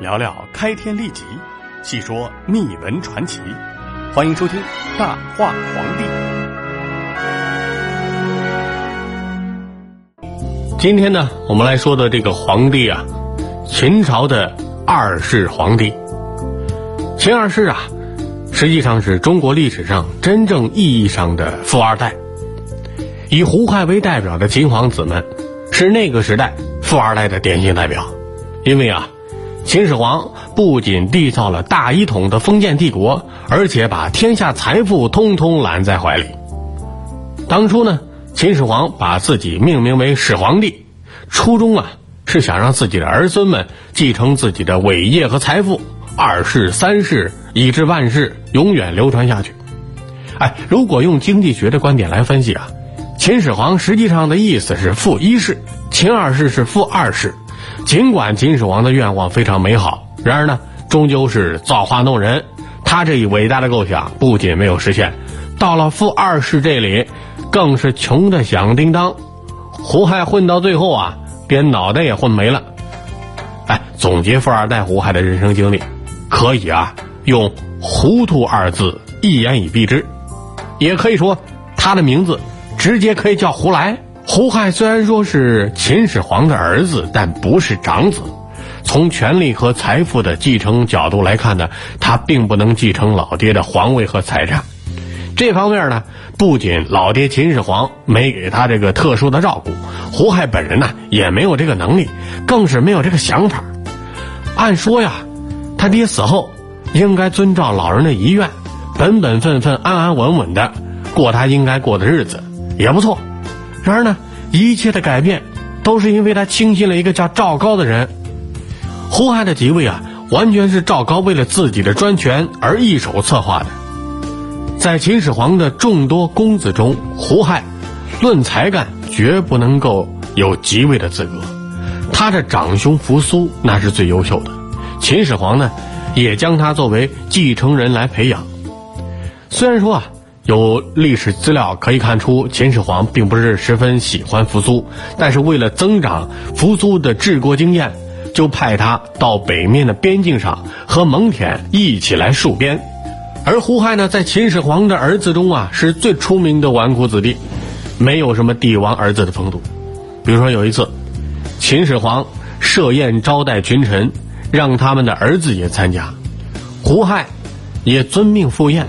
聊聊开天立即，细说秘闻传奇。欢迎收听《大话皇帝》。今天呢，我们来说的这个皇帝啊，秦朝的二世皇帝。秦二世啊，实际上是中国历史上真正意义上的富二代。以胡亥为代表的秦皇子们，是那个时代富二代的典型代表。因为啊，秦始皇不仅缔造了大一统的封建帝国，而且把天下财富通通揽在怀里。当初呢，秦始皇把自己命名为始皇帝，初衷啊是想让自己的儿孙们继承自己的伟业和财富。二世、三世，以至万世，永远流传下去。哎，如果用经济学的观点来分析啊，秦始皇实际上的意思是负一世，秦二世是负二世。尽管秦始皇的愿望非常美好，然而呢，终究是造化弄人。他这一伟大的构想不仅没有实现，到了富二世这里，更是穷的响叮当。胡亥混到最后啊，连脑袋也混没了。哎，总结富二代胡亥的人生经历。可以啊，用“糊涂”二字一言以蔽之，也可以说他的名字直接可以叫胡来。胡亥虽然说是秦始皇的儿子，但不是长子。从权力和财富的继承角度来看呢，他并不能继承老爹的皇位和财产。这方面呢，不仅老爹秦始皇没给他这个特殊的照顾，胡亥本人呢也没有这个能力，更是没有这个想法。按说呀。他爹死后，应该遵照老人的遗愿，本本分分、安安稳稳的过他应该过的日子，也不错。然而呢，一切的改变都是因为他轻信了一个叫赵高的人。胡亥的即位啊，完全是赵高为了自己的专权而一手策划的。在秦始皇的众多公子中，胡亥论才干绝不能够有即位的资格，他的长兄扶苏那是最优秀的。秦始皇呢，也将他作为继承人来培养。虽然说啊，有历史资料可以看出秦始皇并不是十分喜欢扶苏，但是为了增长扶苏的治国经验，就派他到北面的边境上和蒙恬一起来戍边。而胡亥呢，在秦始皇的儿子中啊，是最出名的纨绔子弟，没有什么帝王儿子的风度。比如说有一次，秦始皇设宴招待群臣。让他们的儿子也参加，胡亥也遵命赴宴，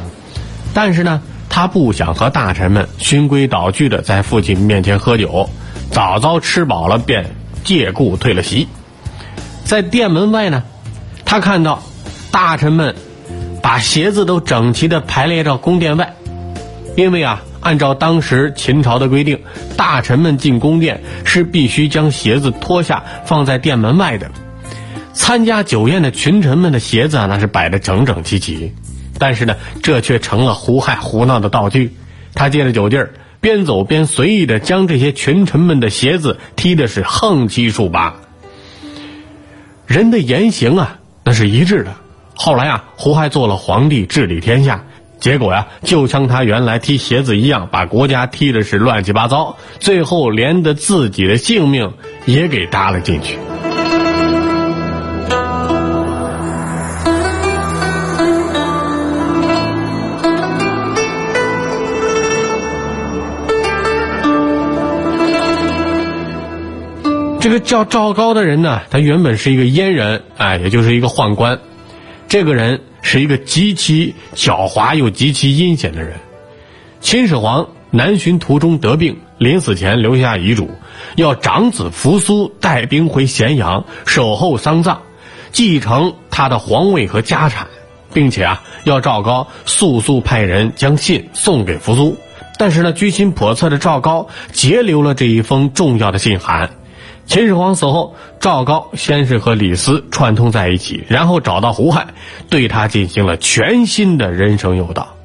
但是呢，他不想和大臣们循规蹈矩的在父亲面前喝酒，早早吃饱了便借故退了席。在殿门外呢，他看到大臣们把鞋子都整齐的排列到宫殿外，因为啊，按照当时秦朝的规定，大臣们进宫殿是必须将鞋子脱下放在殿门外的。参加酒宴的群臣们的鞋子啊，那是摆得整整齐齐，但是呢，这却成了胡亥胡闹的道具。他借着酒劲儿，边走边随意的将这些群臣们的鞋子踢的是横七竖八。人的言行啊，那是一致的。后来啊，胡亥做了皇帝，治理天下，结果呀，就像他原来踢鞋子一样，把国家踢的是乱七八糟，最后连的自己的性命也给搭了进去。这个叫赵高的人呢，他原本是一个阉人，哎，也就是一个宦官。这个人是一个极其狡猾又极其阴险的人。秦始皇南巡途中得病，临死前留下遗嘱，要长子扶苏带兵回咸阳守候丧葬，继承他的皇位和家产，并且啊，要赵高速速派人将信送给扶苏。但是呢，居心叵测的赵高截留了这一封重要的信函。秦始皇死后，赵高先是和李斯串通在一起，然后找到胡亥，对他进行了全新的人生诱导。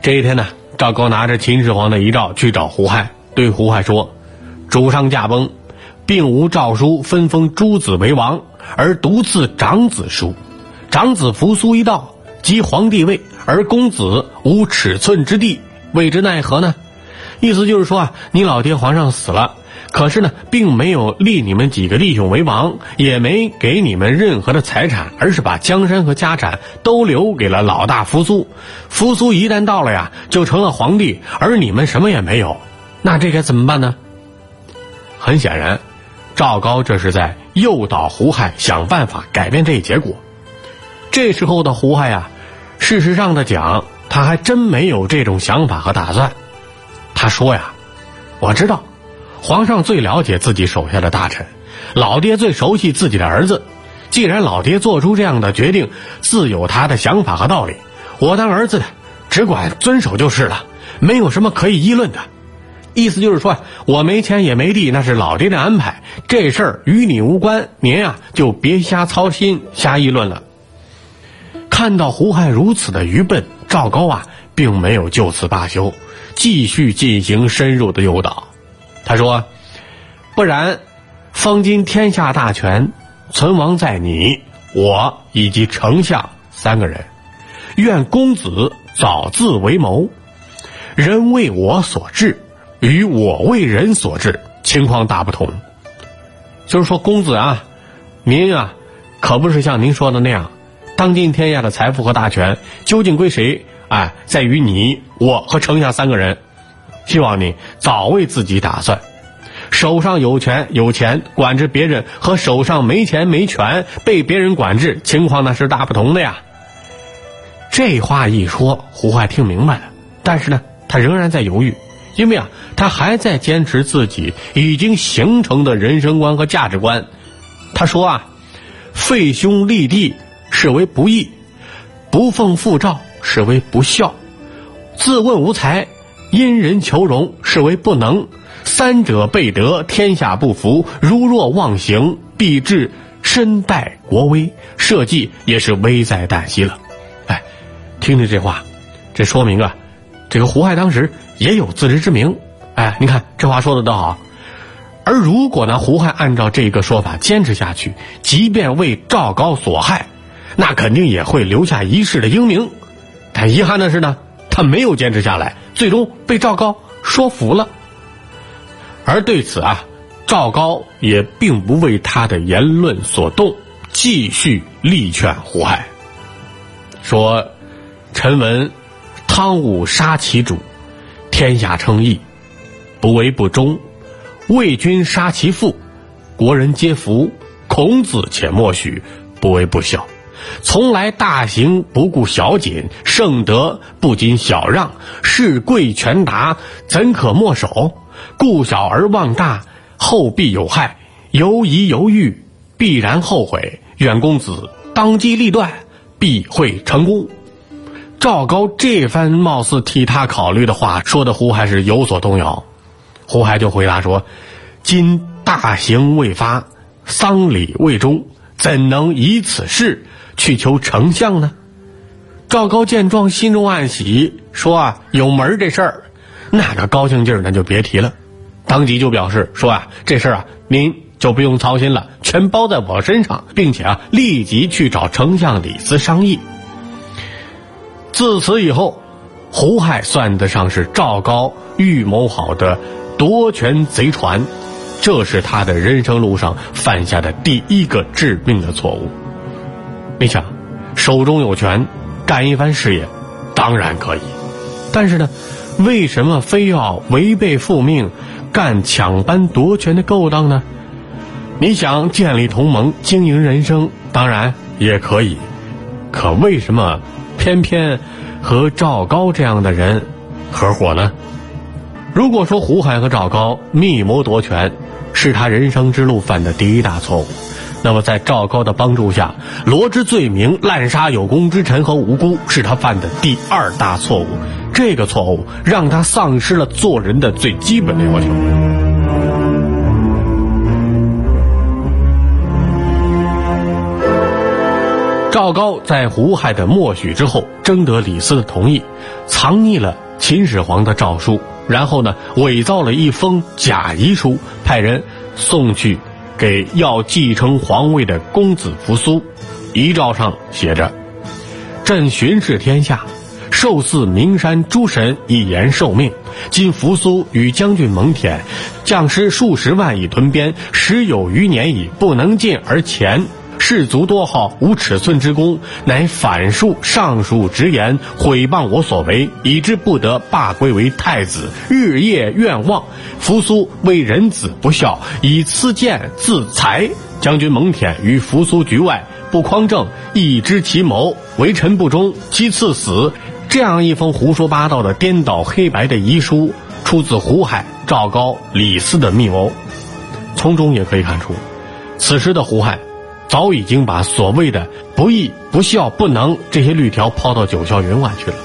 这一天呢，赵高拿着秦始皇的遗诏去找胡亥，对胡亥说：“主上驾崩，并无诏书分封诸子为王，而独赐长子书。长子扶苏一道，即皇帝位，而公子无尺寸之地，为之奈何呢？”意思就是说啊，你老爹皇上死了。可是呢，并没有立你们几个弟兄为王，也没给你们任何的财产，而是把江山和家产都留给了老大扶苏。扶苏一旦到了呀，就成了皇帝，而你们什么也没有。那这该怎么办呢？很显然，赵高这是在诱导胡亥想办法改变这一结果。这时候的胡亥呀，事实上的讲，他还真没有这种想法和打算。他说呀：“我知道。”皇上最了解自己手下的大臣，老爹最熟悉自己的儿子。既然老爹做出这样的决定，自有他的想法和道理。我当儿子的，只管遵守就是了，没有什么可以议论的。意思就是说，我没钱也没地，那是老爹的安排，这事儿与你无关，您呀就别瞎操心、瞎议论了。看到胡亥如此的愚笨，赵高啊，并没有就此罢休，继续进行深入的诱导。他说：“不然，方今天下大权存亡在你我以及丞相三个人。愿公子早自为谋，人为我所治，与我为人所治情况大不同。就是说，公子啊，您啊，可不是像您说的那样，当今天下的财富和大权究竟归谁？哎，在于你我和丞相三个人。”希望你早为自己打算，手上有权有钱管着别人，和手上没钱没权被别人管制，情况那是大不同的呀。这话一说，胡亥听明白了，但是呢，他仍然在犹豫，因为啊，他还在坚持自己已经形成的人生观和价值观。他说啊，废兄立弟是为不义，不奉父诏是为不孝，自问无才。因人求荣是为不能，三者备得，天下不服。如若妄行，必致身败国危，社稷也是危在旦夕了。哎，听听这话，这说明啊，这个胡亥当时也有自知之明。哎，你看这话说的多好。而如果呢，胡亥按照这个说法坚持下去，即便为赵高所害，那肯定也会留下一世的英名。但遗憾的是呢。他没有坚持下来，最终被赵高说服了。而对此啊，赵高也并不为他的言论所动，继续力劝胡亥，说：“臣闻汤武杀其主，天下称义，不为不忠；魏君杀其父，国人皆服。孔子且默许，不为不孝。”从来大行不顾小谨，圣德不谨小让，事贵权达，怎可莫守？顾小而忘大，后必有害。犹疑犹豫，必然后悔。远公子当机立断，必会成功。赵高这番貌似替他考虑的话，说的胡亥是有所动摇。胡亥就回答说：“今大刑未发，丧礼未终，怎能以此事？”去求丞相呢？赵高见状，心中暗喜，说啊，有门这事儿，那个高兴劲儿那就别提了。当即就表示说啊，这事儿啊，您就不用操心了，全包在我身上，并且啊，立即去找丞相李斯商议。自此以后，胡亥算得上是赵高预谋好的夺权贼船，这是他的人生路上犯下的第一个致命的错误。你想，手中有权，干一番事业，当然可以。但是呢，为什么非要违背父命，干抢班夺权的勾当呢？你想建立同盟，经营人生，当然也可以。可为什么偏偏和赵高这样的人合伙呢？如果说胡亥和赵高密谋夺权，是他人生之路犯的第一大错误。那么，在赵高的帮助下，罗织罪名、滥杀有功之臣和无辜，是他犯的第二大错误。这个错误让他丧失了做人的最基本的要求。赵高在胡亥的默许之后，征得李斯的同意，藏匿了秦始皇的诏书，然后呢，伪造了一封假遗书，派人送去。给要继承皇位的公子扶苏，遗诏上写着：“朕巡视天下，受赐名山诸神以延寿命。今扶苏与将军蒙恬，将师数十万以屯边，时有余年矣，不能进而前。士卒多好，无尺寸之功，乃反述上述直言，毁谤我所为，以致不得罢归为太子，日夜愿望。扶苏为人子不孝，以赐剑自裁。将军蒙恬于扶苏局外，不匡正，亦知其谋，为臣不忠，其赐死。这样一封胡说八道的颠倒黑白的遗书，出自胡亥、赵高、李斯的密谋。从中也可以看出，此时的胡亥。早已经把所谓的不义、不孝、不能这些律条抛到九霄云外去了。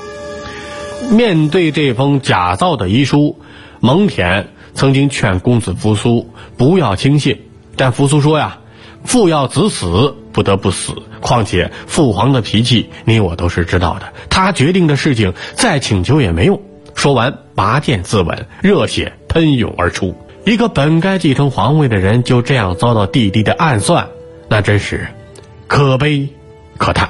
面对这封假造的遗书，蒙恬曾经劝公子扶苏不要轻信，但扶苏说呀：“父要子死，不得不死。况且父皇的脾气，你我都是知道的。他决定的事情，再请求也没用。”说完，拔剑自刎，热血喷涌而出。一个本该继承皇位的人，就这样遭到弟弟的暗算。那真是可悲可叹。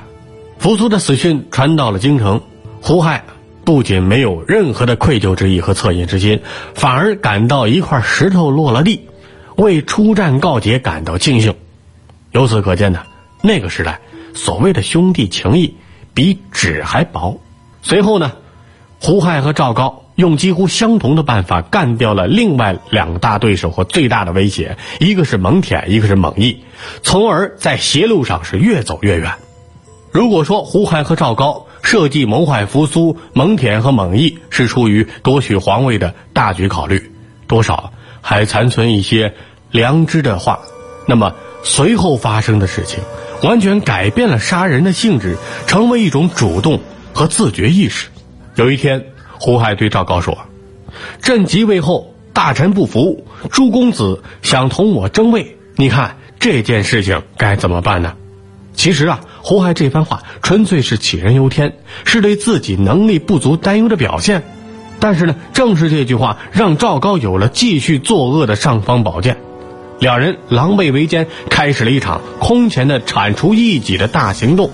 扶苏的死讯传到了京城，胡亥不仅没有任何的愧疚之意和恻隐之心，反而感到一块石头落了地，为出战告捷感到庆幸。由此可见呢，那个时代所谓的兄弟情谊比纸还薄。随后呢，胡亥和赵高。用几乎相同的办法干掉了另外两大对手和最大的威胁，一个是蒙恬，一个是蒙毅，从而在邪路上是越走越远。如果说胡亥和赵高设计谋害扶苏，蒙恬和蒙毅是出于夺取皇位的大局考虑，多少还残存一些良知的话，那么随后发生的事情完全改变了杀人的性质，成为一种主动和自觉意识。有一天。胡亥对赵高说：“朕即位后，大臣不服，诸公子想同我争位，你看这件事情该怎么办呢？”其实啊，胡亥这番话纯粹是杞人忧天，是对自己能力不足担忧的表现。但是呢，正是这句话让赵高有了继续作恶的尚方宝剑。两人狼狈为奸，开始了一场空前的铲除异己的大行动。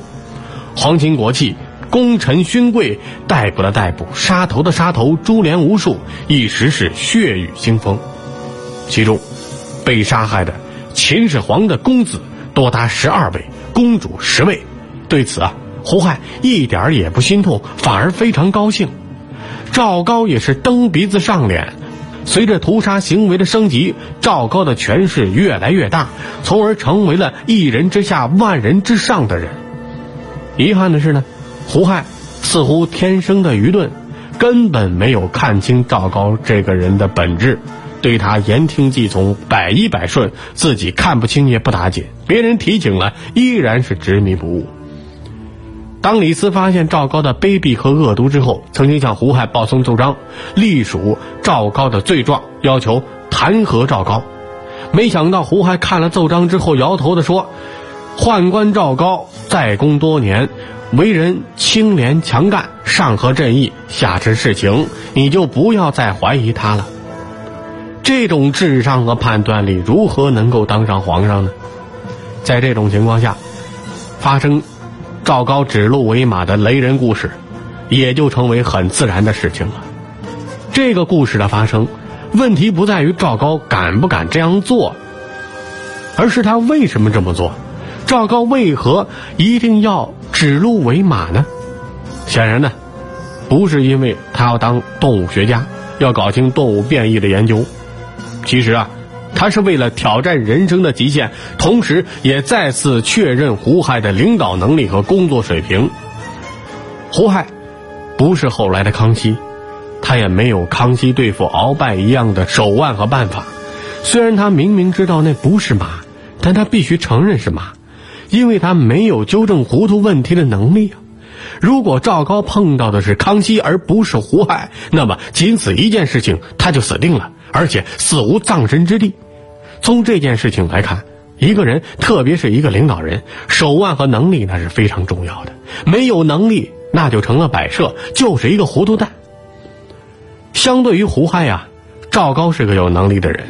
皇亲国戚。功臣勋贵逮捕的逮捕，杀头的杀头，株连无数，一时是血雨腥风。其中，被杀害的秦始皇的公子多达十二位，公主十位。对此啊，胡亥一点也不心痛，反而非常高兴。赵高也是蹬鼻子上脸。随着屠杀行为的升级，赵高的权势越来越大，从而成为了一人之下，万人之上的人。遗憾的是呢。胡亥似乎天生的愚钝，根本没有看清赵高这个人的本质，对他言听计从，百依百顺，自己看不清也不打紧，别人提醒了依然是执迷不悟。当李斯发现赵高的卑鄙和恶毒之后，曾经向胡亥报送奏章，隶属赵高的罪状，要求弹劾赵高。没想到胡亥看了奏章之后，摇头的说：“宦官赵高在宫多年。”为人清廉强干，上合朕意，下知事情，你就不要再怀疑他了。这种智商和判断力，如何能够当上皇上呢？在这种情况下，发生赵高指鹿为马的雷人故事，也就成为很自然的事情了。这个故事的发生，问题不在于赵高敢不敢这样做，而是他为什么这么做。赵高为何一定要指鹿为马呢？显然呢，不是因为他要当动物学家，要搞清动物变异的研究。其实啊，他是为了挑战人生的极限，同时也再次确认胡亥的领导能力和工作水平。胡亥不是后来的康熙，他也没有康熙对付鳌拜一样的手腕和办法。虽然他明明知道那不是马，但他必须承认是马。因为他没有纠正糊涂问题的能力啊！如果赵高碰到的是康熙而不是胡亥，那么仅此一件事情他就死定了，而且死无葬身之地。从这件事情来看，一个人，特别是一个领导人，手腕和能力那是非常重要的。没有能力，那就成了摆设，就是一个糊涂蛋。相对于胡亥呀，赵高是个有能力的人，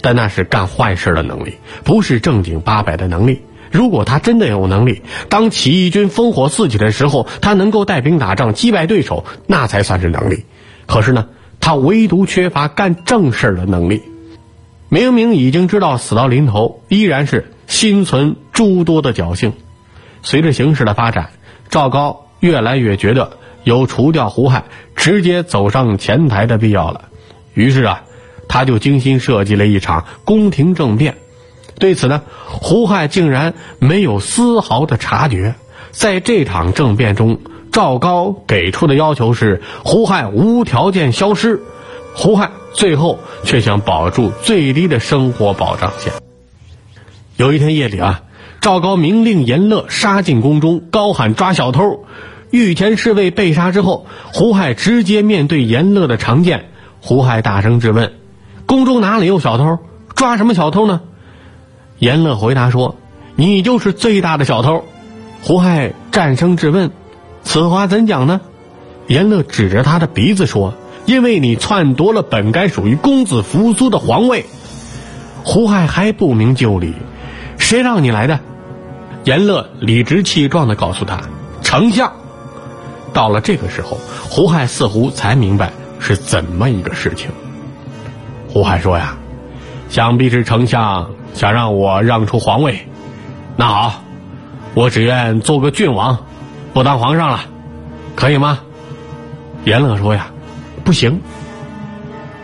但那是干坏事的能力，不是正经八百的能力。如果他真的有能力，当起义军烽火四起的时候，他能够带兵打仗击败对手，那才算是能力。可是呢，他唯独缺乏干正事的能力。明明已经知道死到临头，依然是心存诸多的侥幸。随着形势的发展，赵高越来越觉得有除掉胡亥、直接走上前台的必要了。于是啊，他就精心设计了一场宫廷政变。对此呢，胡亥竟然没有丝毫的察觉。在这场政变中，赵高给出的要求是胡亥无条件消失。胡亥最后却想保住最低的生活保障线。有一天夜里啊，赵高明令严乐杀进宫中，高喊抓小偷。御前侍卫被杀之后，胡亥直接面对严乐的长剑。胡亥大声质问：“宫中哪里有小偷？抓什么小偷呢？”严乐回答说：“你就是最大的小偷。”胡亥战声质问：“此话怎讲呢？”严乐指着他的鼻子说：“因为你篡夺了本该属于公子扶苏的皇位。”胡亥还不明就里：“谁让你来的？”严乐理直气壮的告诉他：“丞相。”到了这个时候，胡亥似乎才明白是怎么一个事情。胡亥说：“呀，想必是丞相。”想让我让出皇位，那好，我只愿做个郡王，不当皇上了，可以吗？严乐说呀，不行。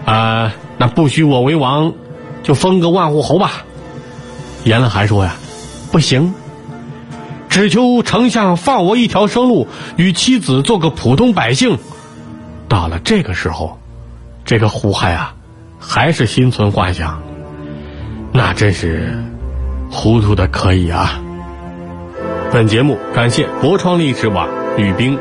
啊，那不许我为王，就封个万户侯吧。严乐还说呀，不行，只求丞相放我一条生路，与妻子做个普通百姓。到了这个时候，这个胡亥啊，还是心存幻想。那真是糊涂的可以啊！本节目感谢博创历史网女兵。